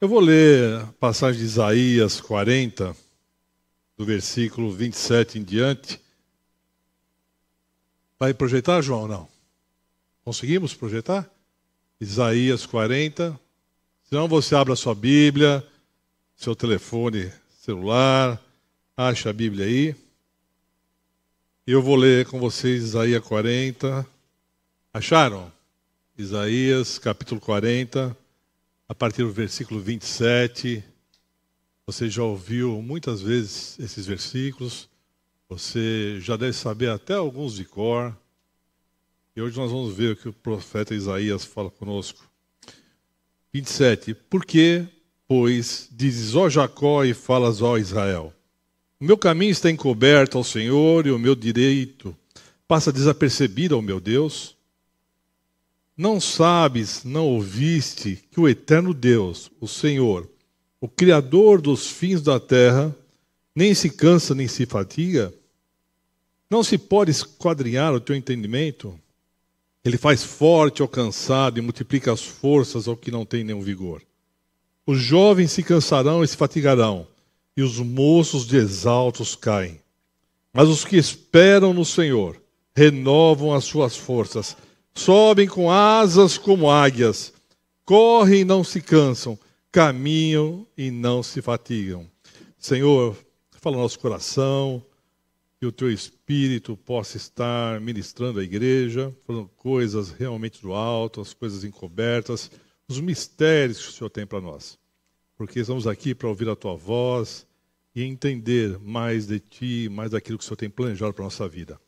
Eu vou ler a passagem de Isaías 40, do versículo 27 em diante. Vai projetar, João? Não. Conseguimos projetar? Isaías 40. Se não, você abre a sua Bíblia, seu telefone celular, acha a Bíblia aí. Eu vou ler com vocês Isaías 40. Acharam? Isaías capítulo 40 a partir do versículo 27. Você já ouviu muitas vezes esses versículos, você já deve saber até alguns de cor. E hoje nós vamos ver o que o profeta Isaías fala conosco. 27. Por que, pois, dizes, ó Jacó, e falas, ó Israel? O meu caminho está encoberto ao Senhor, e o meu direito passa desapercebido ao meu Deus. Não sabes, não ouviste que o eterno Deus, o Senhor, o Criador dos fins da terra, nem se cansa nem se fatiga? Não se pode esquadrinhar o teu entendimento? Ele faz forte ao cansado e multiplica as forças ao que não tem nenhum vigor. Os jovens se cansarão e se fatigarão, e os moços de exaltos caem. Mas os que esperam no Senhor renovam as suas forças sobem com asas como águias, correm e não se cansam, caminham e não se fatigam. Senhor, fala no nosso coração, que o teu espírito possa estar ministrando a igreja, falando coisas realmente do alto, as coisas encobertas, os mistérios que o Senhor tem para nós. Porque estamos aqui para ouvir a tua voz e entender mais de ti, mais daquilo que o Senhor tem planejado para a nossa vida.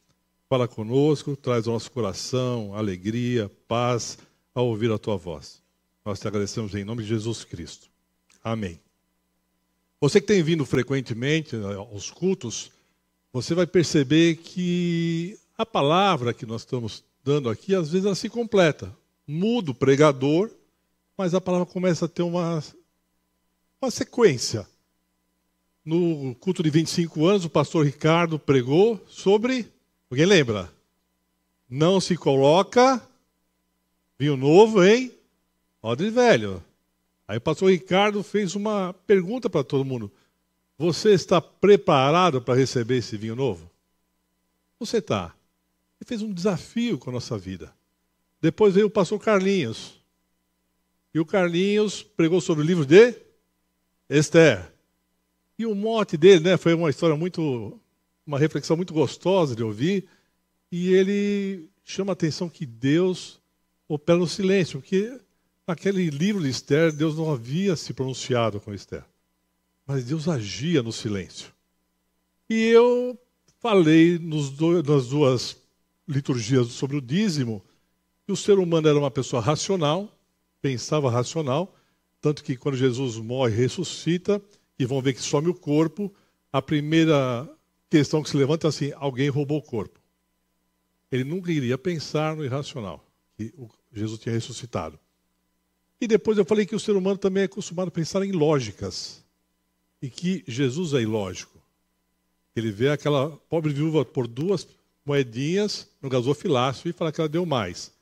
Fala conosco, traz ao nosso coração alegria, paz ao ouvir a tua voz. Nós te agradecemos em nome de Jesus Cristo. Amém. Você que tem vindo frequentemente né, aos cultos, você vai perceber que a palavra que nós estamos dando aqui, às vezes ela se completa. Muda o pregador, mas a palavra começa a ter uma, uma sequência. No culto de 25 anos, o pastor Ricardo pregou sobre Alguém lembra? Não se coloca vinho novo em odre velho. Aí o pastor Ricardo fez uma pergunta para todo mundo. Você está preparado para receber esse vinho novo? Você está. Ele fez um desafio com a nossa vida. Depois veio o pastor Carlinhos. E o Carlinhos pregou sobre o livro de Esther. E o mote dele né, foi uma história muito uma reflexão muito gostosa de ouvir, e ele chama a atenção que Deus opera no silêncio, porque naquele livro de Esther, Deus não havia se pronunciado com Esther, mas Deus agia no silêncio. E eu falei do, nas duas liturgias sobre o dízimo que o ser humano era uma pessoa racional, pensava racional, tanto que quando Jesus morre, ressuscita, e vão ver que some o corpo, a primeira questão que se levanta é assim: alguém roubou o corpo. Ele nunca iria pensar no irracional, que Jesus tinha ressuscitado. E depois eu falei que o ser humano também é acostumado a pensar em lógicas. E que Jesus é ilógico. Ele vê aquela pobre viúva por duas moedinhas no gasofilácio e fala que ela deu mais.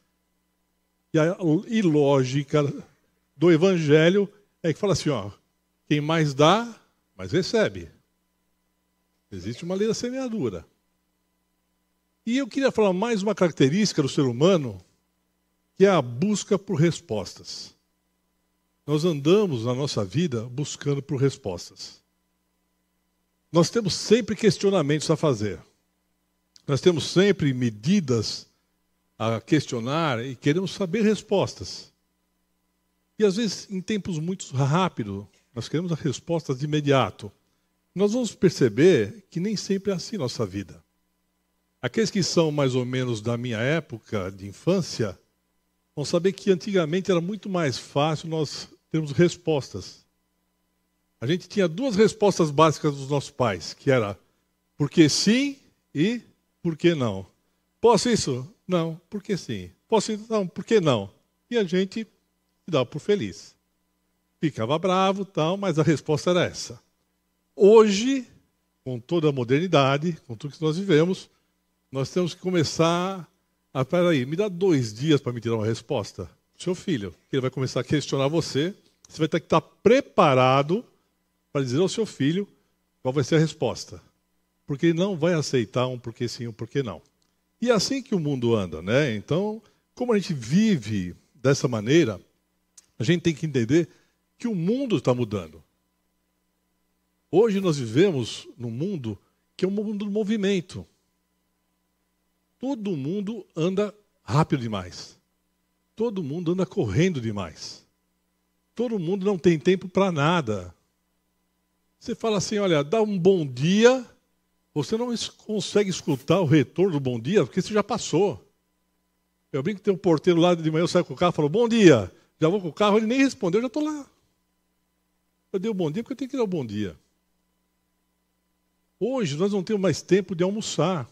E a ilógica do evangelho é que fala assim, ó, quem mais dá, mais recebe. Existe uma lei da semeadura. E eu queria falar mais uma característica do ser humano, que é a busca por respostas. Nós andamos na nossa vida buscando por respostas. Nós temos sempre questionamentos a fazer. Nós temos sempre medidas a questionar e queremos saber respostas. E às vezes, em tempos muito rápidos, nós queremos as respostas de imediato nós vamos perceber que nem sempre é assim nossa vida. Aqueles que são mais ou menos da minha época de infância vão saber que antigamente era muito mais fácil nós termos respostas. A gente tinha duas respostas básicas dos nossos pais, que era porque sim e por que não. Posso isso? Não, porque sim. Posso isso? Não, por que não? E a gente se dava por feliz. Ficava bravo, tal, mas a resposta era essa. Hoje, com toda a modernidade, com tudo que nós vivemos, nós temos que começar a. aí, me dá dois dias para me tirar uma resposta. Seu filho, que ele vai começar a questionar você, Você vai ter que estar preparado para dizer ao seu filho qual vai ser a resposta. Porque ele não vai aceitar um porquê sim, um porquê não. E é assim que o mundo anda, né? Então, como a gente vive dessa maneira, a gente tem que entender que o mundo está mudando. Hoje nós vivemos num mundo que é um mundo do movimento. Todo mundo anda rápido demais. Todo mundo anda correndo demais. Todo mundo não tem tempo para nada. Você fala assim: olha, dá um bom dia, você não consegue escutar o retorno do bom dia, porque você já passou. Eu brinco que tem um porteiro lá de manhã, eu saio com o carro e falo, bom dia. Já vou com o carro, ele nem respondeu, já estou lá. Eu dei o um bom dia porque eu tenho que dar o um bom dia. Hoje nós não temos mais tempo de almoçar.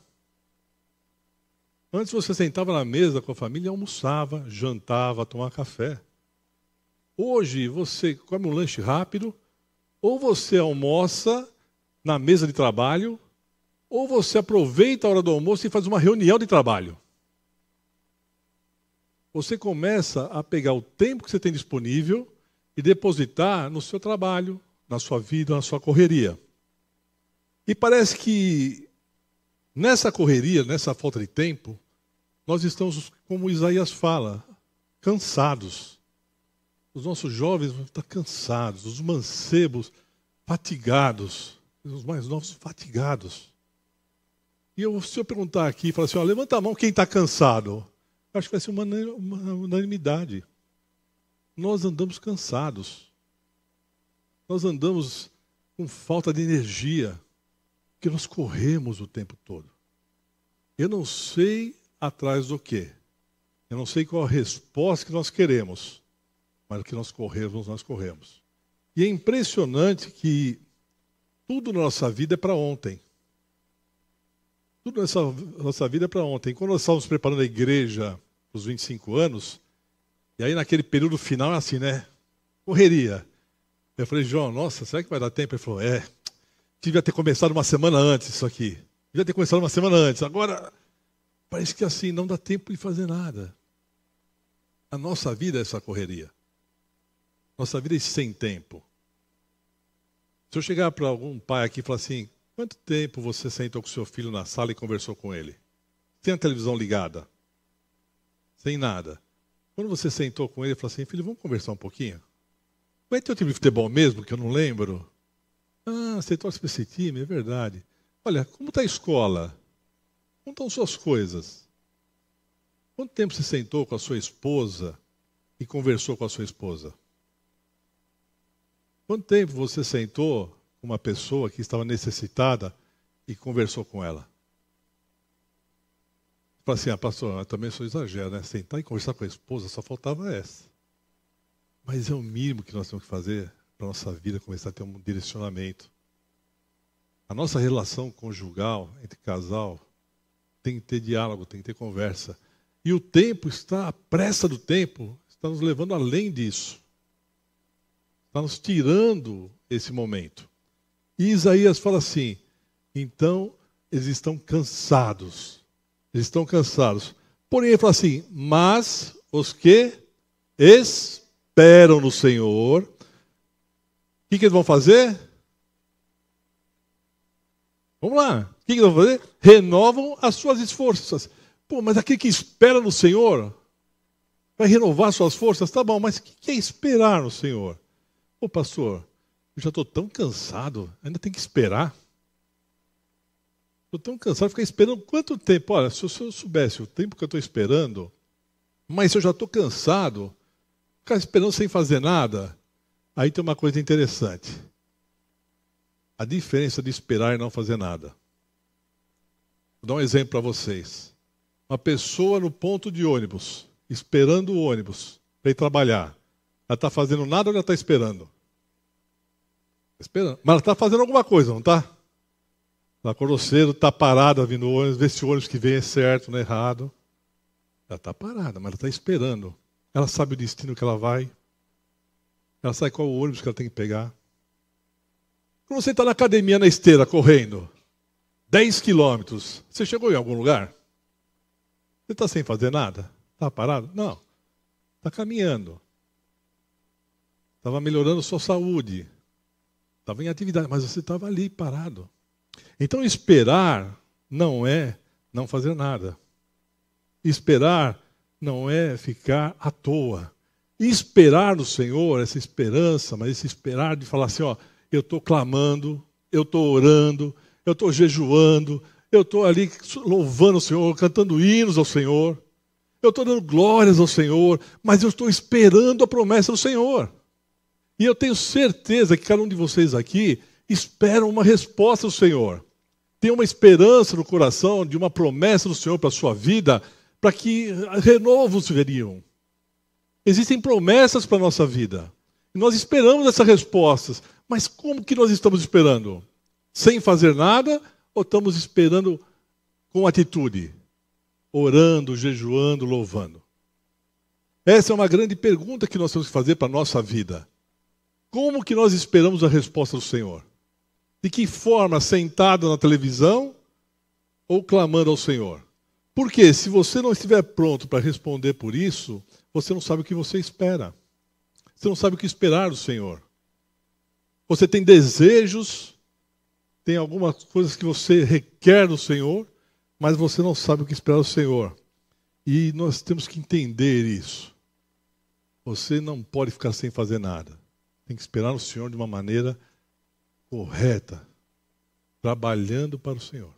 Antes você sentava na mesa com a família, almoçava, jantava, tomava café. Hoje você come um lanche rápido, ou você almoça na mesa de trabalho, ou você aproveita a hora do almoço e faz uma reunião de trabalho. Você começa a pegar o tempo que você tem disponível e depositar no seu trabalho, na sua vida, na sua correria. E parece que nessa correria, nessa falta de tempo, nós estamos, como Isaías fala, cansados. Os nossos jovens estão cansados, os mancebos fatigados, os mais novos fatigados. E eu, se eu perguntar aqui, falar assim, ó, levanta a mão quem está cansado. Acho que vai ser uma, uma unanimidade. Nós andamos cansados. Nós andamos com falta de energia, porque nós corremos o tempo todo. Eu não sei atrás do quê. Eu não sei qual a resposta que nós queremos, mas o que nós corremos, nós corremos. E é impressionante que tudo na nossa vida é para ontem. Tudo nessa nossa vida é para ontem. Quando nós estávamos preparando a igreja para os 25 anos, e aí naquele período final é assim, né? Correria. Eu falei, João, nossa, será que vai dar tempo? Ele falou, é. Devia ter começado uma semana antes isso aqui. Devia ter começado uma semana antes. Agora, parece que assim, não dá tempo de fazer nada. A nossa vida é essa correria. Nossa vida é sem tempo. Se eu chegar para algum pai aqui e falar assim, Quanto tempo você sentou com seu filho na sala e conversou com ele? Sem a televisão ligada? Sem nada. Quando você sentou com ele e falou assim, filho, vamos conversar um pouquinho? Como é teu time de futebol mesmo, que eu não lembro? Ah, você torce para esse time, é verdade. Olha, como está a escola? Como estão suas coisas? Quanto tempo você sentou com a sua esposa e conversou com a sua esposa? Quanto tempo você sentou uma pessoa que estava necessitada e conversou com ela. Falei assim, ah, pastor, eu também sou exagero, né? Sentar e conversar com a esposa, só faltava essa. Mas é o mínimo que nós temos que fazer para a nossa vida começar a ter um direcionamento. A nossa relação conjugal, entre casal, tem que ter diálogo, tem que ter conversa. E o tempo está, a pressa do tempo, está nos levando além disso. Está nos tirando esse momento. E Isaías fala assim: então eles estão cansados. Eles estão cansados. Porém, ele fala assim: mas os que esperam no Senhor, que, que eles vão fazer? Vamos lá. O que, que eles vão fazer? Renovam as suas forças. Pô, mas aquele que espera no Senhor vai renovar suas forças? Tá bom, mas o que é esperar no Senhor? Ô pastor, eu já estou tão cansado, ainda tem que esperar. Estou tão cansado ficar esperando quanto tempo? Olha, se eu soubesse o tempo que eu estou esperando, mas eu já estou cansado, ficar esperando sem fazer nada, aí tem uma coisa interessante. A diferença de esperar e não fazer nada. Vou dar um exemplo para vocês. Uma pessoa no ponto de ônibus, esperando o ônibus para ir trabalhar. Ela está fazendo nada ou ela está esperando? Esperando. Mas ela está fazendo alguma coisa, não está? Ela acordou cedo, está parada vindo o ônibus, vê se o ônibus que vem é certo, não é errado. Ela está parada, mas ela está esperando. Ela sabe o destino que ela vai. Ela sabe qual o ônibus que ela tem que pegar. Quando você está na academia, na esteira, correndo, 10 quilômetros, você chegou em algum lugar? Você está sem fazer nada? Está parado? Não. Está caminhando. estava melhorando sua saúde, estava em atividade, mas você estava ali parado. Então, esperar não é não fazer nada. Esperar não é ficar à toa. Esperar no Senhor, essa esperança, mas esse esperar de falar assim: ó, eu estou clamando, eu estou orando, eu estou jejuando, eu estou ali louvando o Senhor, cantando hinos ao Senhor, eu estou dando glórias ao Senhor, mas eu estou esperando a promessa do Senhor. E eu tenho certeza que cada um de vocês aqui espera uma resposta do Senhor. Tem uma esperança no coração de uma promessa do Senhor para a sua vida, para que renovos veriam. Existem promessas para a nossa vida. E nós esperamos essas respostas. Mas como que nós estamos esperando? Sem fazer nada ou estamos esperando com atitude? Orando, jejuando, louvando? Essa é uma grande pergunta que nós temos que fazer para a nossa vida. Como que nós esperamos a resposta do Senhor? De que forma? Sentado na televisão ou clamando ao Senhor? Porque se você não estiver pronto para responder por isso, você não sabe o que você espera. Você não sabe o que esperar do Senhor. Você tem desejos, tem algumas coisas que você requer do Senhor, mas você não sabe o que esperar do Senhor. E nós temos que entender isso. Você não pode ficar sem fazer nada. Tem que esperar o Senhor de uma maneira correta, trabalhando para o Senhor,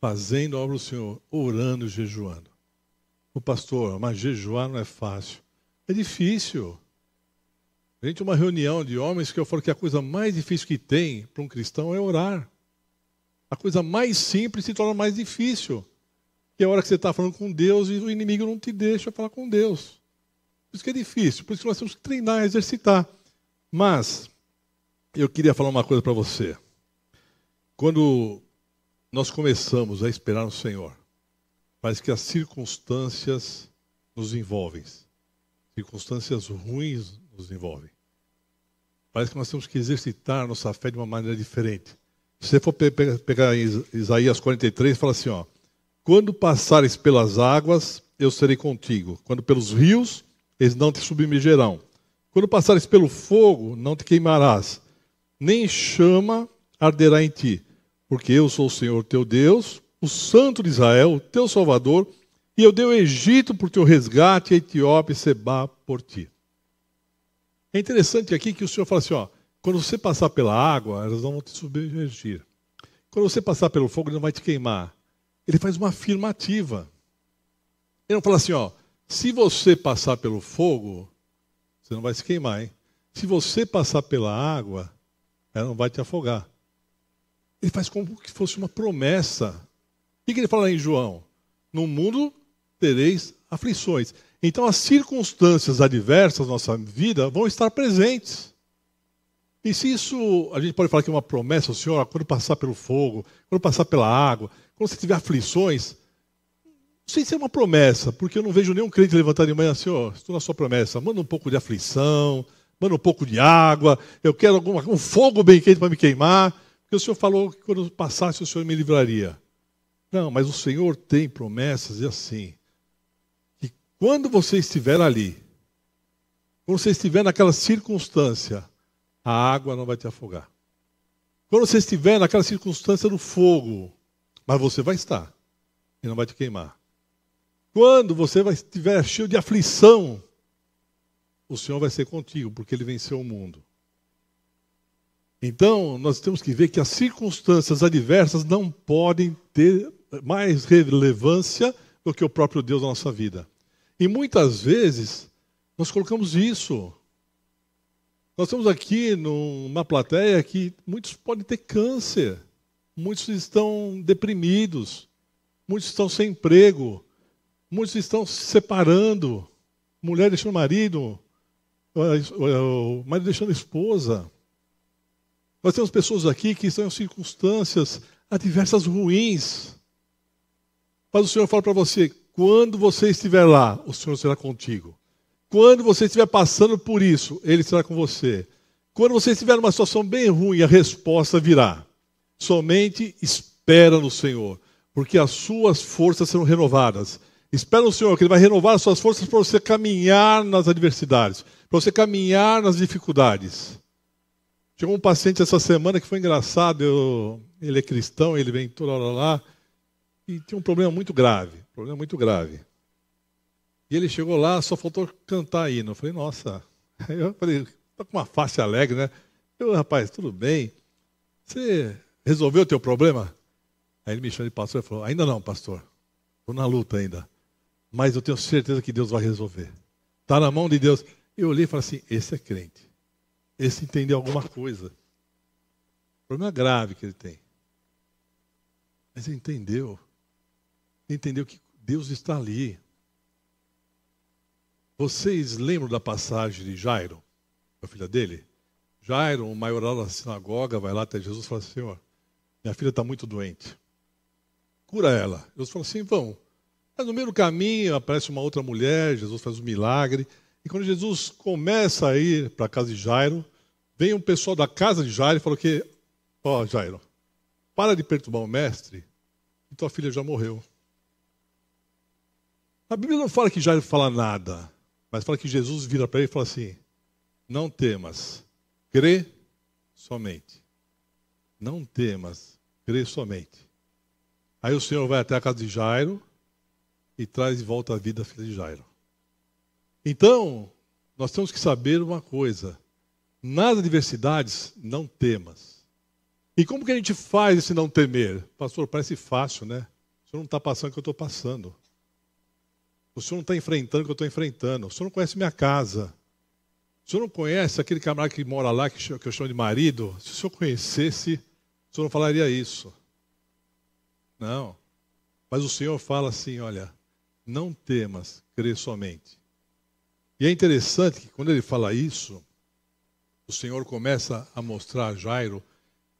fazendo a obra do Senhor, orando e jejuando. O pastor, mas jejuar não é fácil. É difícil. A gente, uma reunião de homens que eu falo que a coisa mais difícil que tem para um cristão é orar. A coisa mais simples se torna mais difícil. Que é a hora que você está falando com Deus e o inimigo não te deixa falar com Deus. Por isso que é difícil, por isso que nós temos que treinar, exercitar. Mas, eu queria falar uma coisa para você. Quando nós começamos a esperar no Senhor, parece que as circunstâncias nos envolvem. Circunstâncias ruins nos envolvem. Parece que nós temos que exercitar nossa fé de uma maneira diferente. Se você for pegar Isaías 43, fala assim: ó, quando passares pelas águas, eu serei contigo. Quando pelos rios, eles não te submergerão. Quando passares pelo fogo, não te queimarás, nem chama arderá em ti, porque eu sou o Senhor teu Deus, o Santo de Israel, teu Salvador, e eu dei o Egito por teu resgate, a Etiópia e Seba por ti. É interessante aqui que o Senhor fala assim: ó, quando você passar pela água, elas não vão te submergir. Quando você passar pelo fogo, ele não vai te queimar. Ele faz uma afirmativa. Ele não fala assim, ó, se você passar pelo fogo, você não vai se queimar, hein? Se você passar pela água, ela não vai te afogar. Ele faz como se fosse uma promessa. O que ele fala em João? No mundo tereis aflições. Então as circunstâncias adversas da nossa vida vão estar presentes. E se isso, a gente pode falar que é uma promessa, Senhor, quando passar pelo fogo, quando passar pela água, quando você tiver aflições, não sei se é uma promessa, porque eu não vejo nenhum crente levantar de manhã assim, ó, estou na sua promessa, manda um pouco de aflição, manda um pouco de água, eu quero alguma, um fogo bem quente para me queimar, porque o Senhor falou que quando passasse o Senhor me livraria. Não, mas o Senhor tem promessas e assim, que quando você estiver ali, quando você estiver naquela circunstância, a água não vai te afogar. Quando você estiver naquela circunstância do fogo, mas você vai estar e não vai te queimar. Quando você vai, estiver cheio de aflição, o Senhor vai ser contigo, porque Ele venceu o mundo. Então, nós temos que ver que as circunstâncias adversas não podem ter mais relevância do que o próprio Deus na nossa vida. E muitas vezes, nós colocamos isso. Nós estamos aqui numa plateia que muitos podem ter câncer, muitos estão deprimidos, muitos estão sem emprego, Muitos estão se separando. Mulher deixando o marido, o marido deixando a esposa. Nós temos pessoas aqui que estão em circunstâncias adversas ruins. Mas o Senhor fala para você: quando você estiver lá, o Senhor será contigo. Quando você estiver passando por isso, Ele estará com você. Quando você estiver numa situação bem ruim, a resposta virá. Somente espera no Senhor, porque as suas forças serão renovadas. Espera o Senhor, que Ele vai renovar as suas forças para você caminhar nas adversidades, para você caminhar nas dificuldades. Chegou um paciente essa semana que foi engraçado, eu, ele é cristão, ele vem toda hora lá, e tinha um problema muito grave, problema muito grave. E ele chegou lá, só faltou cantar aí. Eu falei, nossa. Eu falei, tá com uma face alegre, né? Eu, rapaz, tudo bem. Você resolveu o teu problema? Aí ele me chamou de pastor e falou, ainda não, pastor. Estou na luta ainda. Mas eu tenho certeza que Deus vai resolver. Está na mão de Deus. Eu olhei e falei assim, esse é crente. Esse entendeu alguma coisa. Problema grave que ele tem. Mas ele entendeu. Entendeu que Deus está ali. Vocês lembram da passagem de Jairo, a filha dele? Jairo, o maioral da sinagoga, vai lá até Jesus e fala: Senhor, minha filha está muito doente. Cura ela. Jesus fala assim: vão. Mas no meio do caminho aparece uma outra mulher, Jesus faz um milagre. E quando Jesus começa a ir para a casa de Jairo, vem um pessoal da casa de Jairo e falou que: Ó, oh, Jairo, para de perturbar o mestre, tua filha já morreu. A Bíblia não fala que Jairo fala nada. Mas fala que Jesus vira para ele e fala assim: Não temas, crê somente. Não temas, crê somente. Aí o Senhor vai até a casa de Jairo e traz de volta a vida a filha de Jairo. Então, nós temos que saber uma coisa: nas adversidades, não temas. E como que a gente faz esse não temer? Pastor, parece fácil, né? O senhor não está passando o que eu estou passando. O senhor não está enfrentando o que eu estou enfrentando. O senhor não conhece minha casa. O senhor não conhece aquele camarada que mora lá, que eu chamo de marido? Se o senhor conhecesse, o senhor não falaria isso. Não. Mas o Senhor fala assim: olha, não temas, crê somente. E é interessante que quando ele fala isso, o Senhor começa a mostrar a Jairo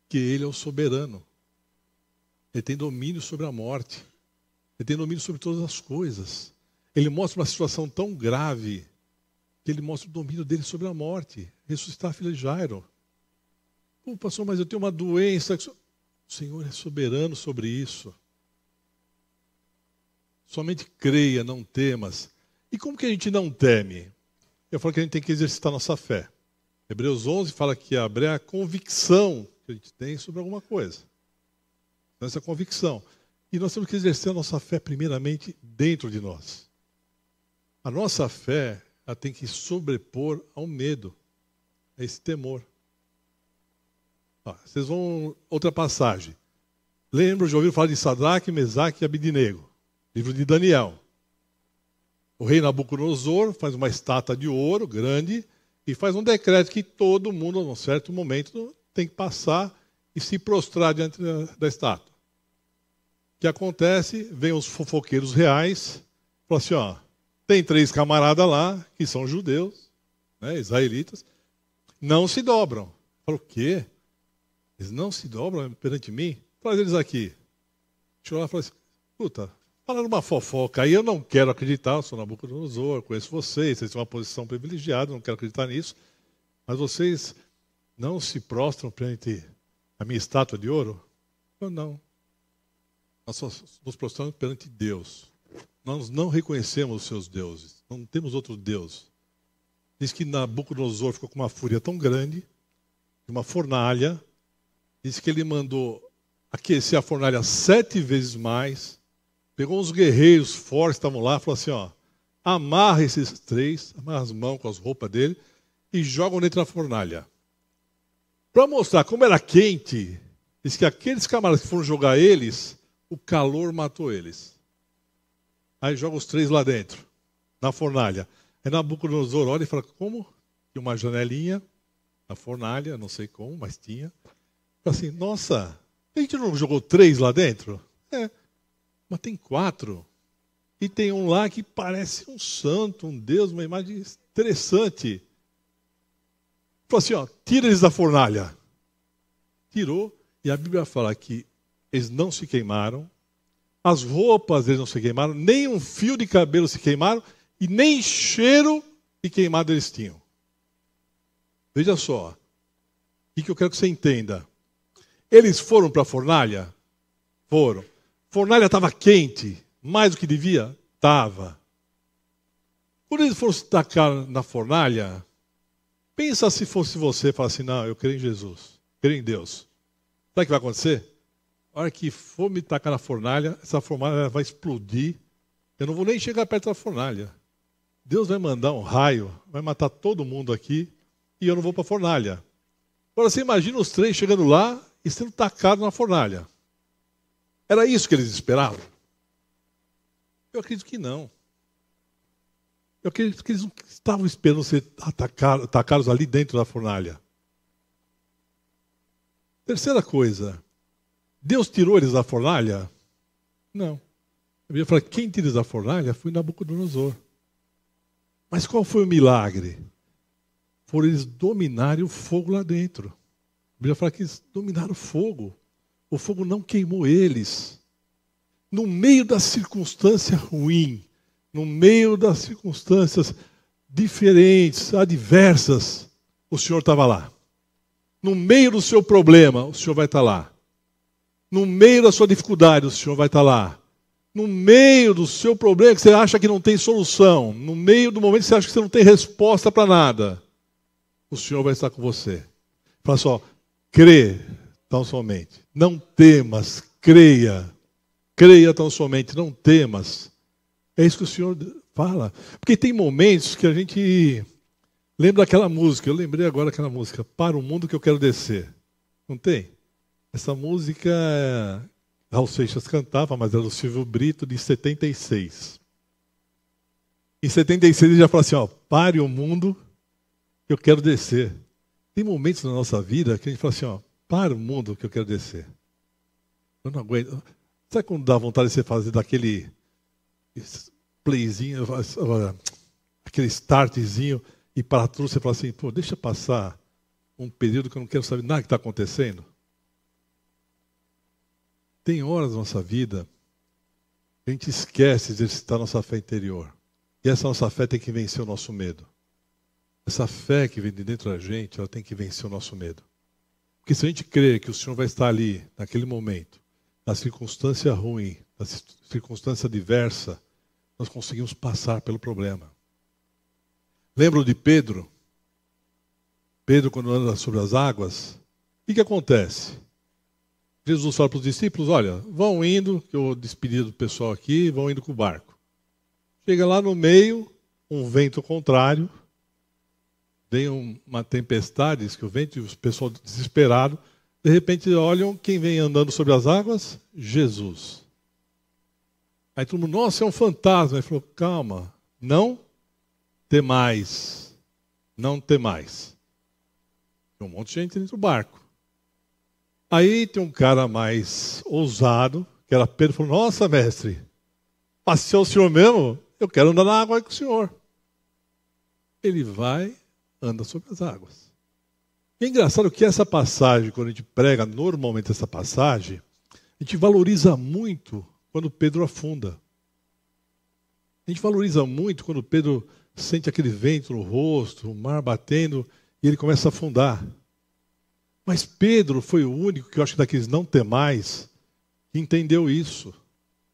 que ele é o soberano. Ele tem domínio sobre a morte. Ele tem domínio sobre todas as coisas. Ele mostra uma situação tão grave que ele mostra o domínio dele sobre a morte. Ressuscitar a filha de Jairo. Pô, pastor, mas eu tenho uma doença. O Senhor é soberano sobre isso. Somente creia, não temas. E como que a gente não teme? Eu falo que a gente tem que exercitar nossa fé. Hebreus 11 fala que abrir a convicção que a gente tem sobre alguma coisa. Então, essa convicção. E nós temos que exercer a nossa fé primeiramente dentro de nós. A nossa fé ela tem que sobrepor ao medo, a esse temor. Ó, vocês vão. Outra passagem. Lembro de ouvir falar de Sadraque, Mesaque e Abidinego. Livro de Daniel. O rei Nabucodonosor faz uma estátua de ouro grande e faz um decreto que todo mundo, num certo momento, tem que passar e se prostrar diante da estátua. O que acontece? Vem os fofoqueiros reais, falam assim: ó, tem três camaradas lá, que são judeus, né, israelitas, não se dobram. Fala, o quê? Eles não se dobram perante mim? Traz eles aqui. Chegou lá e falou assim, puta, falando uma fofoca aí, eu não quero acreditar, eu sou Nabucodonosor, conheço vocês, vocês têm uma posição privilegiada, não quero acreditar nisso, mas vocês não se prostram perante a minha estátua de ouro? Eu não. Nós só nos prostramos perante Deus. Nós não reconhecemos os seus deuses, não temos outro Deus. Diz que Nabucodonosor ficou com uma fúria tão grande, uma fornalha, diz que ele mandou aquecer a fornalha sete vezes mais, pegou uns guerreiros fortes que estavam lá, falou assim: ó, amarra esses três, amarra as mãos com as roupas dele e jogam dentro da fornalha. Para mostrar como era quente, diz que aqueles camaradas que foram jogar eles, o calor matou eles. Aí joga os três lá dentro, na fornalha. Aí Nabucodonosor olha e fala: Como? Tinha uma janelinha na fornalha, não sei como, mas tinha. Fala assim: Nossa, a gente não jogou três lá dentro? É, mas tem quatro. E tem um lá que parece um santo, um Deus, uma imagem interessante. Falou assim: ó, tira eles da fornalha. Tirou, e a Bíblia fala que eles não se queimaram, as roupas eles não se queimaram, nem um fio de cabelo se queimaram e nem cheiro de queimado eles tinham. Veja só, o que eu quero que você entenda. Eles foram para a fornalha? Foram. Fornalha estava quente, mais do que devia? Estava. Quando eles foram se tacar na fornalha, Pensa se fosse você falar assim: não, eu creio em Jesus, creio em Deus. Sabe o que vai acontecer? A hora que for me tacar na fornalha, essa fornalha vai explodir. Eu não vou nem chegar perto da fornalha. Deus vai mandar um raio, vai matar todo mundo aqui e eu não vou para a fornalha. Agora você imagina os três chegando lá e sendo tacados na fornalha. Era isso que eles esperavam? Eu acredito que não. Eu acredito que eles não estavam esperando ser atacados ali dentro da fornalha. Terceira coisa, Deus tirou eles da fornalha? Não. Eu ia falar, quem tirou eles da fornalha foi Nabucodonosor. Mas qual foi o milagre? Foram eles dominarem o fogo lá dentro. A Bíblia fala que eles dominaram o fogo. O fogo não queimou eles. No meio da circunstância ruim, no meio das circunstâncias diferentes, adversas, o Senhor estava lá. No meio do seu problema, o Senhor vai estar lá. No meio da sua dificuldade, o Senhor vai estar lá. No meio do seu problema que você acha que não tem solução, no meio do momento que você acha que você não tem resposta para nada, o Senhor vai estar com você. Fala só, crê tão somente. Não temas, creia. Creia tão somente, não temas. É isso que o Senhor fala. Porque tem momentos que a gente lembra daquela música. Eu lembrei agora daquela música. Para o mundo que eu quero descer. Não tem? Essa música, Raul Seixas cantava, mas era do Silvio Brito, de 76. Em 76 ele já fala assim: ó, pare o mundo eu quero descer. Tem momentos na nossa vida que a gente fala assim: ó, para o mundo que eu quero descer. Eu não aguento. Sabe quando dá vontade de você fazer daquele playzinho, aquele startzinho, e para tudo você fala assim, pô, deixa passar um período que eu não quero saber nada que está acontecendo. Tem horas na nossa vida que a gente esquece de exercitar nossa fé interior. E essa nossa fé tem que vencer o nosso medo. Essa fé que vem de dentro da gente, ela tem que vencer o nosso medo. Porque se a gente crê que o Senhor vai estar ali, naquele momento, na circunstância ruim, na circunstância diversa, nós conseguimos passar pelo problema. Lembro de Pedro? Pedro, quando anda sobre as águas, o que, que acontece? Jesus fala para os discípulos: Olha, vão indo, que eu despedi do pessoal aqui, vão indo com o barco. Chega lá no meio, um vento contrário, vem uma tempestade, diz que o vento e o pessoal desesperado, de repente olham quem vem andando sobre as águas? Jesus. Aí todo mundo, nossa, é um fantasma. Ele falou, calma, não temais. Não temais. Tem um monte de gente dentro do barco. Aí tem um cara mais ousado, que era Pedro, falou, nossa, mestre, passeou o senhor mesmo? Eu quero andar na água com o senhor. Ele vai, anda sobre as águas. É engraçado que essa passagem, quando a gente prega normalmente essa passagem, a gente valoriza muito quando Pedro afunda. A gente valoriza muito quando Pedro sente aquele vento no rosto, o mar batendo e ele começa a afundar. Mas Pedro foi o único que eu acho que daqueles não temais que entendeu isso.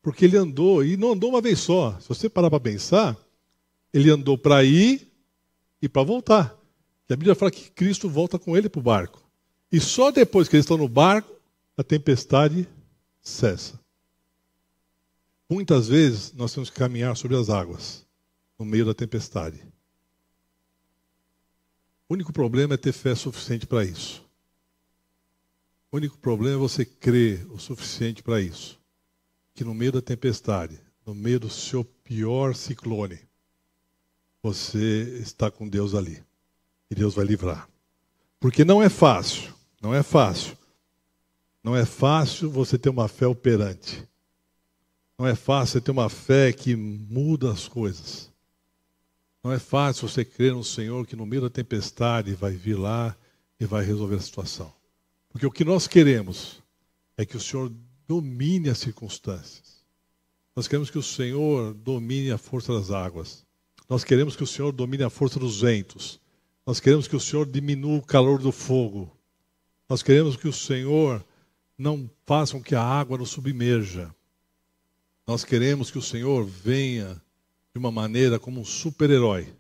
Porque ele andou, e não andou uma vez só. Se você parar para pensar, ele andou para ir e para voltar. E a Bíblia fala que Cristo volta com ele para o barco. E só depois que eles estão no barco, a tempestade cessa. Muitas vezes nós temos que caminhar sobre as águas, no meio da tempestade. O único problema é ter fé suficiente para isso. O único problema é você crer o suficiente para isso. Que no meio da tempestade, no meio do seu pior ciclone, você está com Deus ali. E Deus vai livrar. Porque não é fácil, não é fácil. Não é fácil você ter uma fé operante. Não é fácil ter uma fé que muda as coisas. Não é fácil você crer no Senhor que no meio da tempestade vai vir lá e vai resolver a situação. Porque o que nós queremos é que o Senhor domine as circunstâncias. Nós queremos que o Senhor domine a força das águas. Nós queremos que o Senhor domine a força dos ventos. Nós queremos que o Senhor diminua o calor do fogo. Nós queremos que o Senhor não faça com que a água nos submerja. Nós queremos que o Senhor venha de uma maneira como um super-herói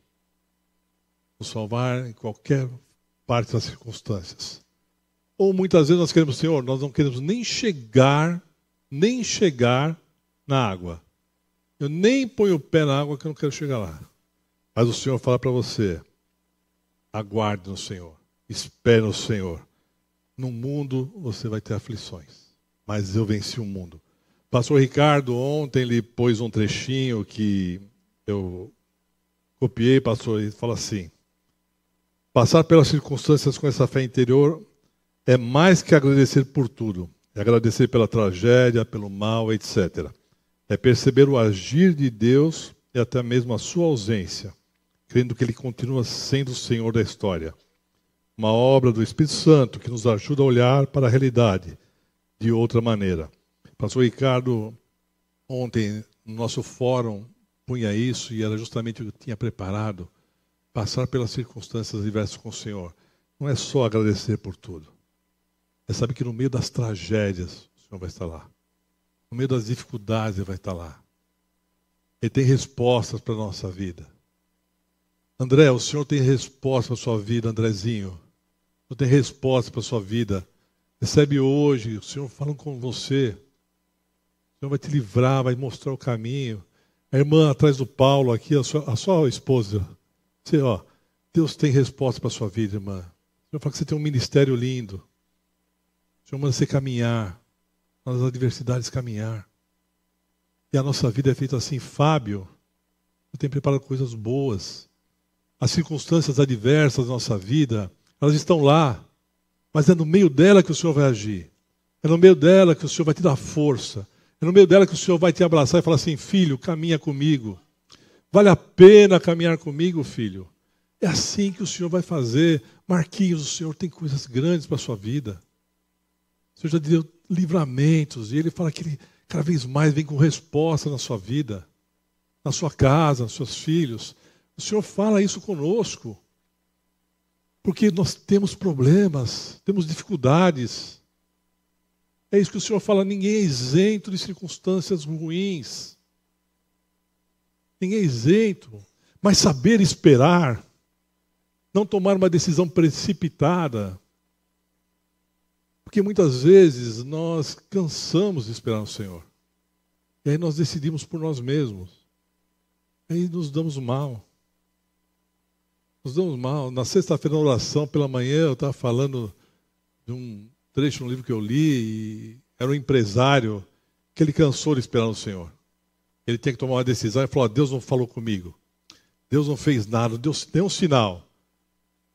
nos salvar em qualquer parte das circunstâncias. Ou muitas vezes nós queremos, Senhor, nós não queremos nem chegar, nem chegar na água. Eu nem ponho o pé na água que eu não quero chegar lá. Mas o Senhor fala para você: aguarde no Senhor, espere no Senhor. No mundo você vai ter aflições, mas eu venci o mundo. Pastor Ricardo ontem ele pôs um trechinho que eu copiei, pastor, e fala assim: Passar pelas circunstâncias com essa fé interior é mais que agradecer por tudo. É agradecer pela tragédia, pelo mal, etc. É perceber o agir de Deus e até mesmo a sua ausência, crendo que Ele continua sendo o Senhor da história. Uma obra do Espírito Santo que nos ajuda a olhar para a realidade de outra maneira. Pastor Ricardo, ontem, no nosso fórum, punha isso e era justamente o que eu tinha preparado passar pelas circunstâncias diversas com o Senhor. Não é só agradecer por tudo. É saber que no meio das tragédias o Senhor vai estar lá. No meio das dificuldades Ele vai estar lá. Ele tem respostas para a nossa vida. André, o Senhor tem resposta para a sua vida, Andrezinho. O Senhor tem resposta para a sua vida. Recebe hoje, o Senhor falando com você. O Senhor vai te livrar, vai mostrar o caminho. A irmã atrás do Paulo aqui, a sua, a sua esposa, você, ó, Deus tem resposta para a sua vida, irmã. O Senhor fala que você tem um ministério lindo. Senhor manda você caminhar, nas adversidades caminhar. E a nossa vida é feita assim, Fábio. Eu tenho preparado coisas boas. As circunstâncias adversas da nossa vida, elas estão lá. Mas é no meio dela que o Senhor vai agir. É no meio dela que o Senhor vai te dar força. É no meio dela que o Senhor vai te abraçar e falar assim: filho, caminha comigo. Vale a pena caminhar comigo, filho? É assim que o Senhor vai fazer. Marquinhos, o Senhor tem coisas grandes para a sua vida. O Senhor já deu livramentos. E Ele fala que Ele cada vez mais vem com resposta na sua vida, na sua casa, nos seus filhos. O Senhor fala isso conosco. Porque nós temos problemas, temos dificuldades. É isso que o Senhor fala: ninguém é isento de circunstâncias ruins. Ninguém é isento. Mas saber esperar, não tomar uma decisão precipitada. Porque muitas vezes nós cansamos de esperar no Senhor. E aí nós decidimos por nós mesmos. Aí nos damos mal. Nos damos mal. Na sexta-feira, na oração, pela manhã, eu estava falando de um trecho no livro que eu li, e era um empresário que ele cansou de esperar no Senhor ele tinha que tomar uma decisão e falou: Deus não falou comigo. Deus não fez nada, Deus deu um sinal.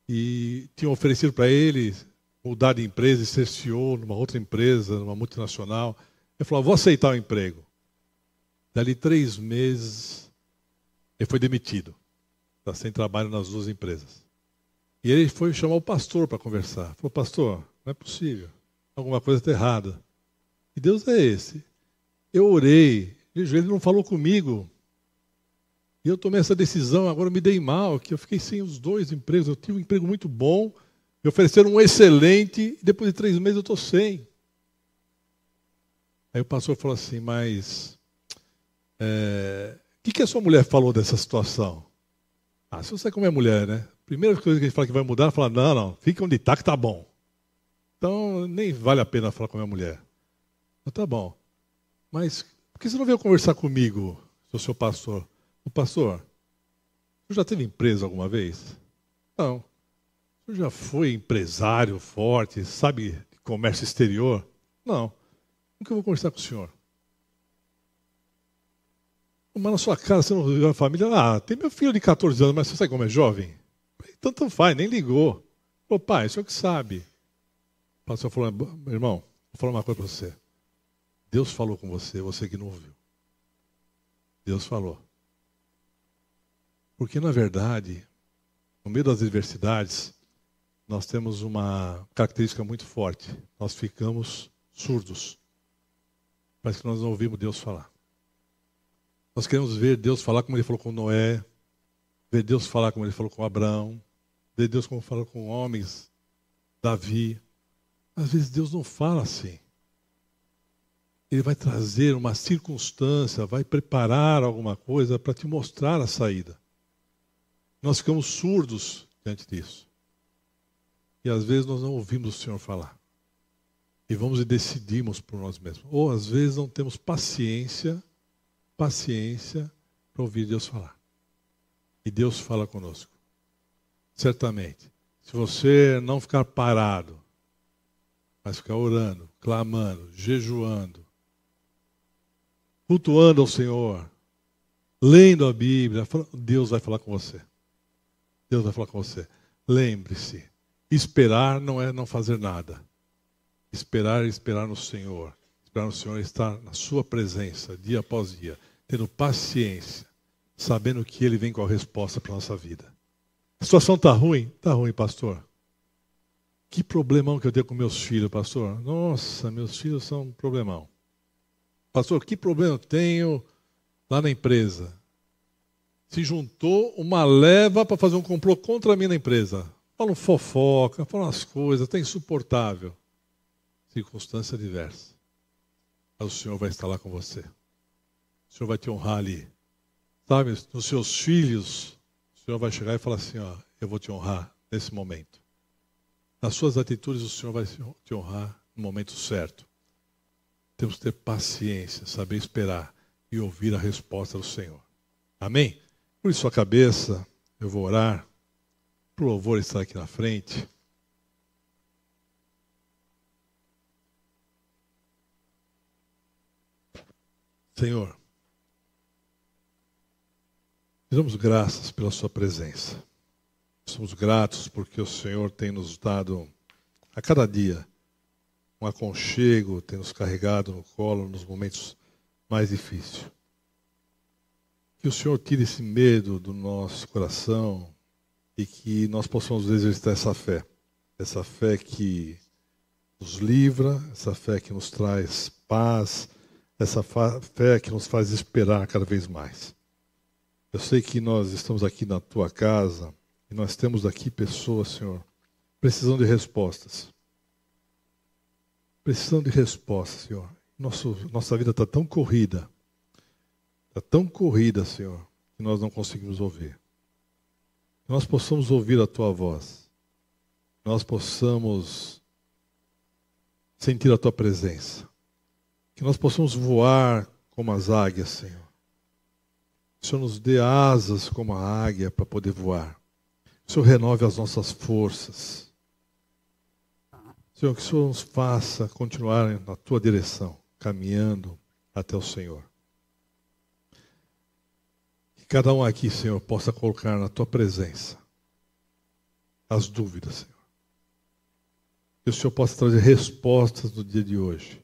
E tinham oferecido para ele mudar de empresa e ser CEO numa outra empresa, numa multinacional. Ele falou: Vou aceitar o emprego. Dali três meses, ele foi demitido. Está sem trabalho nas duas empresas. E ele foi chamar o pastor para conversar. Falou: Pastor, não é possível. Alguma coisa está errada. E Deus é esse. Eu orei, ele não falou comigo. E eu tomei essa decisão, agora eu me dei mal, que eu fiquei sem os dois empregos. Eu tive um emprego muito bom, me ofereceram um excelente, e depois de três meses eu estou sem. Aí o pastor falou assim, mas é, o que, que a sua mulher falou dessa situação? Ah, você sabe como é mulher, né? Primeira coisa que a gente fala que vai mudar, fala, não, não, fica onde está que está bom. Então, nem vale a pena falar com a minha mulher. Então, tá bom. Mas por que você não veio conversar comigo, sou seu pastor? O pastor, você já teve empresa alguma vez? Não. Já foi empresário forte, sabe de comércio exterior? Não. Nunca vou conversar com o senhor. Mas na sua casa você não viu a família? Ah, tem meu filho de 14 anos, mas você sabe como é jovem? Tanto faz, nem ligou. Ô pai, o senhor que sabe. O pastor falou, irmão, vou falar uma coisa para você. Deus falou com você, você que não ouviu. Deus falou. Porque, na verdade, no meio das adversidades, nós temos uma característica muito forte. Nós ficamos surdos. Parece que nós não ouvimos Deus falar. Nós queremos ver Deus falar como ele falou com Noé, ver Deus falar como ele falou com Abraão, ver Deus como falou com homens, Davi. Às vezes Deus não fala assim. Ele vai trazer uma circunstância, vai preparar alguma coisa para te mostrar a saída. Nós ficamos surdos diante disso. E às vezes nós não ouvimos o Senhor falar. E vamos e decidimos por nós mesmos. Ou às vezes não temos paciência, paciência para ouvir Deus falar. E Deus fala conosco. Certamente. Se você não ficar parado, mas ficar orando, clamando, jejuando, cultuando ao Senhor, lendo a Bíblia, Deus vai falar com você. Deus vai falar com você. Lembre-se, esperar não é não fazer nada. Esperar é esperar no Senhor. Esperar no Senhor é estar na sua presença, dia após dia, tendo paciência, sabendo que Ele vem com a resposta para a nossa vida. A situação está ruim? Está ruim, pastor. Que problemão que eu tenho com meus filhos, pastor. Nossa, meus filhos são um problemão. Pastor, que problema eu tenho lá na empresa? Se juntou uma leva para fazer um complô contra mim na empresa. Falam fofoca, falam as coisas, está insuportável. Circunstância diversa. Mas o Senhor vai estar lá com você. O Senhor vai te honrar ali. Sabe, nos seus filhos, o Senhor vai chegar e falar assim: ó, eu vou te honrar nesse momento. Nas suas atitudes, o Senhor vai te honrar no momento certo. Temos que ter paciência, saber esperar e ouvir a resposta do Senhor. Amém? Por sua cabeça, eu vou orar. Para o louvor estar aqui na frente. Senhor, damos graças pela Sua presença. Somos gratos porque o Senhor tem nos dado a cada dia um aconchego, tem nos carregado no colo nos momentos mais difíceis. Que o Senhor tire esse medo do nosso coração e que nós possamos exercitar essa fé. Essa fé que nos livra, essa fé que nos traz paz, essa fé que nos faz esperar cada vez mais. Eu sei que nós estamos aqui na tua casa e nós temos aqui pessoas, Senhor, precisando de respostas precisando de resposta, Senhor. Nosso, nossa vida está tão corrida, está tão corrida, Senhor, que nós não conseguimos ouvir. Nós possamos ouvir a Tua voz, nós possamos sentir a Tua presença, que nós possamos voar como as águias, Senhor. Que o Senhor nos dê asas como a águia para poder voar. Que o Senhor renove as nossas forças. Senhor, que o Senhor nos faça continuar na tua direção, caminhando até o Senhor. Cada um aqui, Senhor, possa colocar na tua presença as dúvidas, Senhor. Que o Senhor possa trazer respostas no dia de hoje.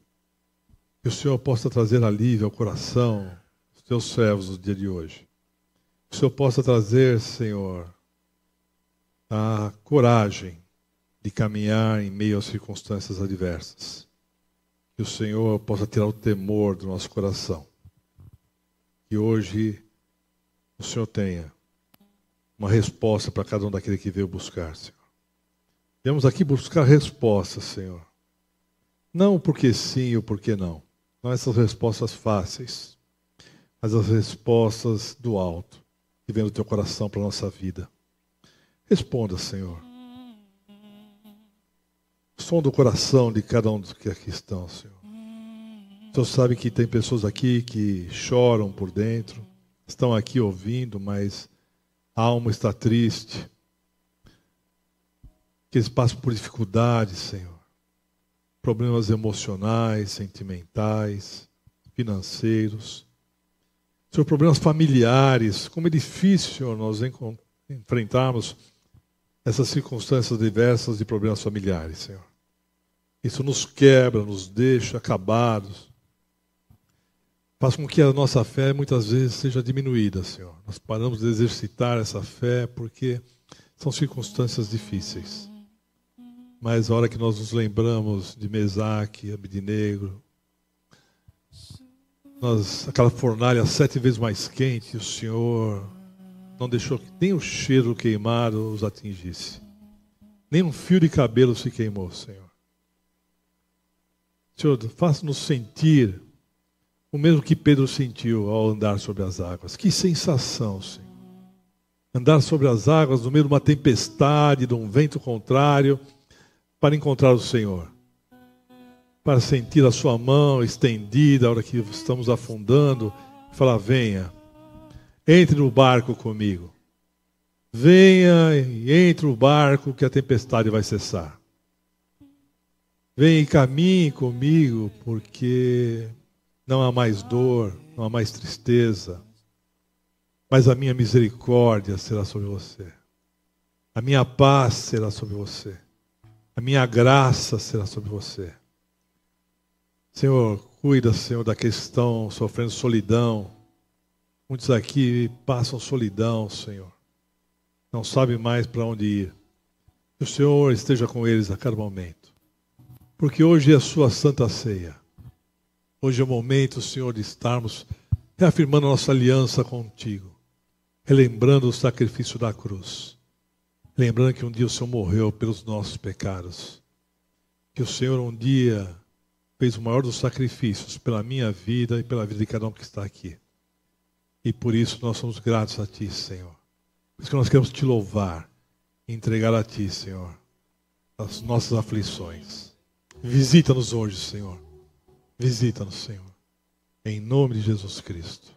Que o Senhor possa trazer alívio ao coração dos teus servos no dia de hoje. Que o Senhor possa trazer, Senhor, a coragem de caminhar em meio às circunstâncias adversas. Que o Senhor possa tirar o temor do nosso coração. Que hoje o Senhor tenha uma resposta para cada um daquele que veio buscar, Senhor. Viemos aqui buscar respostas, Senhor. Não porque sim ou porque não. Não essas respostas fáceis, mas as respostas do alto, que vem do teu coração para a nossa vida. Responda, Senhor som do coração de cada um dos que aqui estão, Senhor. O Senhor sabe que tem pessoas aqui que choram por dentro, estão aqui ouvindo, mas a alma está triste. Que eles passam por dificuldades, Senhor. Problemas emocionais, sentimentais, financeiros. Senhor, problemas familiares. Como é difícil, nós enfrentarmos essas circunstâncias diversas de problemas familiares, Senhor. Isso nos quebra, nos deixa acabados. Faz com que a nossa fé muitas vezes seja diminuída, Senhor. Nós paramos de exercitar essa fé porque são circunstâncias difíceis. Mas a hora que nós nos lembramos de Mesaque, Abidinegro, nós, aquela fornalha sete vezes mais quente, o Senhor não deixou que nem o cheiro queimado os atingisse. Nem um fio de cabelo se queimou, Senhor. Senhor, faça-nos sentir o mesmo que Pedro sentiu ao andar sobre as águas. Que sensação, Senhor. andar sobre as águas no meio de uma tempestade, de um vento contrário, para encontrar o Senhor. Para sentir a sua mão estendida a hora que estamos afundando, e falar: venha, entre no barco comigo. Venha e entre no barco que a tempestade vai cessar. Venha e caminhe comigo, porque não há mais dor, não há mais tristeza, mas a minha misericórdia será sobre você. A minha paz será sobre você. A minha graça será sobre você. Senhor, cuida, Senhor, daqueles que estão sofrendo solidão. Muitos aqui passam solidão, Senhor. Não sabem mais para onde ir. Que o Senhor esteja com eles a cada momento. Porque hoje é a sua santa ceia. Hoje é o momento, Senhor, de estarmos reafirmando nossa aliança contigo relembrando o sacrifício da cruz. Lembrando que um dia o Senhor morreu pelos nossos pecados. Que o Senhor um dia fez o maior dos sacrifícios pela minha vida e pela vida de cada um que está aqui. E por isso nós somos gratos a Ti, Senhor. Por isso que nós queremos te louvar e entregar a Ti, Senhor, as nossas aflições. Visita-nos hoje, Senhor. Visita-nos, Senhor. Em nome de Jesus Cristo.